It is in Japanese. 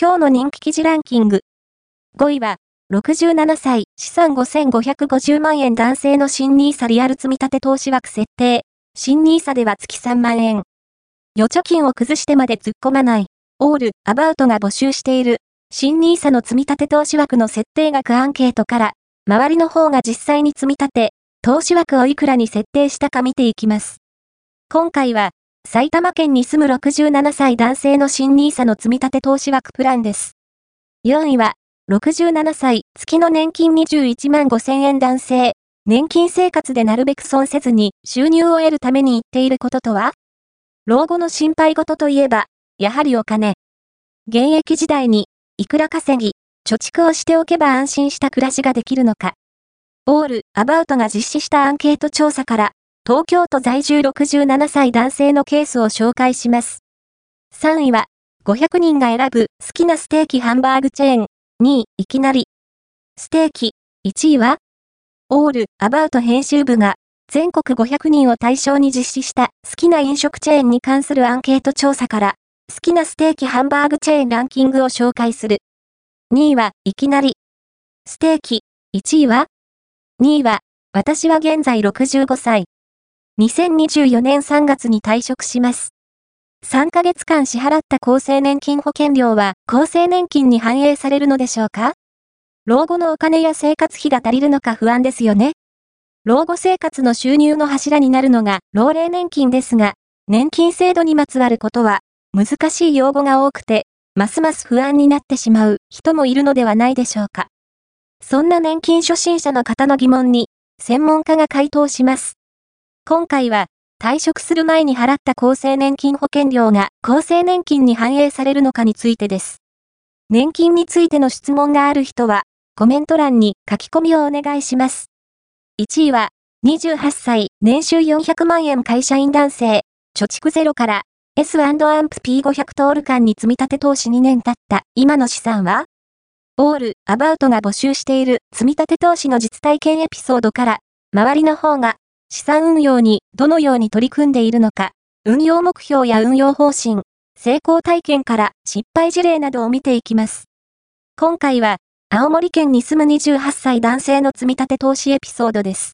今日の人気記事ランキング。5位は、67歳、資産5550万円男性の新 nisa リアル積立投資枠設定。新 nisa では月3万円。預貯金を崩してまで突っ込まない。オール、アバウトが募集している。新 nisa の積立投資枠の設定額アンケートから、周りの方が実際に積立、投資枠をいくらに設定したか見ていきます。今回は、埼玉県に住む67歳男性の新 nisa の積立投資枠プランです。4位は、67歳、月の年金21万5千円男性。年金生活でなるべく損せずに収入を得るために言っていることとは？老後の心配事といえば、やはりお金。現役時代に、いくら稼ぎ、貯蓄をしておけば安心した暮らしができるのか。オール、アバウトが実施したアンケート調査から、東京都在住67歳男性のケースを紹介します。3位は、500人が選ぶ好きなステーキハンバーグチェーン。2位、いきなり。ステーキ。1位は、オール、アバウト編集部が、全国500人を対象に実施した好きな飲食チェーンに関するアンケート調査から、好きなステーキハンバーグチェーンランキングを紹介する。2位は、いきなり。ステーキ。1位は ?2 位は、私は現在65歳。2024年3月に退職します。3ヶ月間支払った厚生年金保険料は厚生年金に反映されるのでしょうか？老後のお金や生活費が足りるのか不安ですよね。老後生活の収入の柱になるのが老齢年金ですが、年金制度にまつわることは難しい用語が多くて、ますます不安になってしまう人もいるのではないでしょうか。そんな年金初心者の方の疑問に、専門家が回答します。今回は、退職する前に払った厚生年金保険料が厚生年金に反映されるのかについてです。年金についての質問がある人は、コメント欄に書き込みをお願いします。1位は、28歳、年収400万円会社員男性、貯蓄ゼロから S&AMP P500 トール間に積み立て投資2年経った今の資産は？オール、アバウトが募集している積み立て投資の実体験エピソードから、周りの方が資産運用にどのように取り組んでいるのか、運用目標や運用方針、成功体験から失敗事例などを見ていきます。今回は、青森県に住む28歳男性の積み立て投資エピソードです。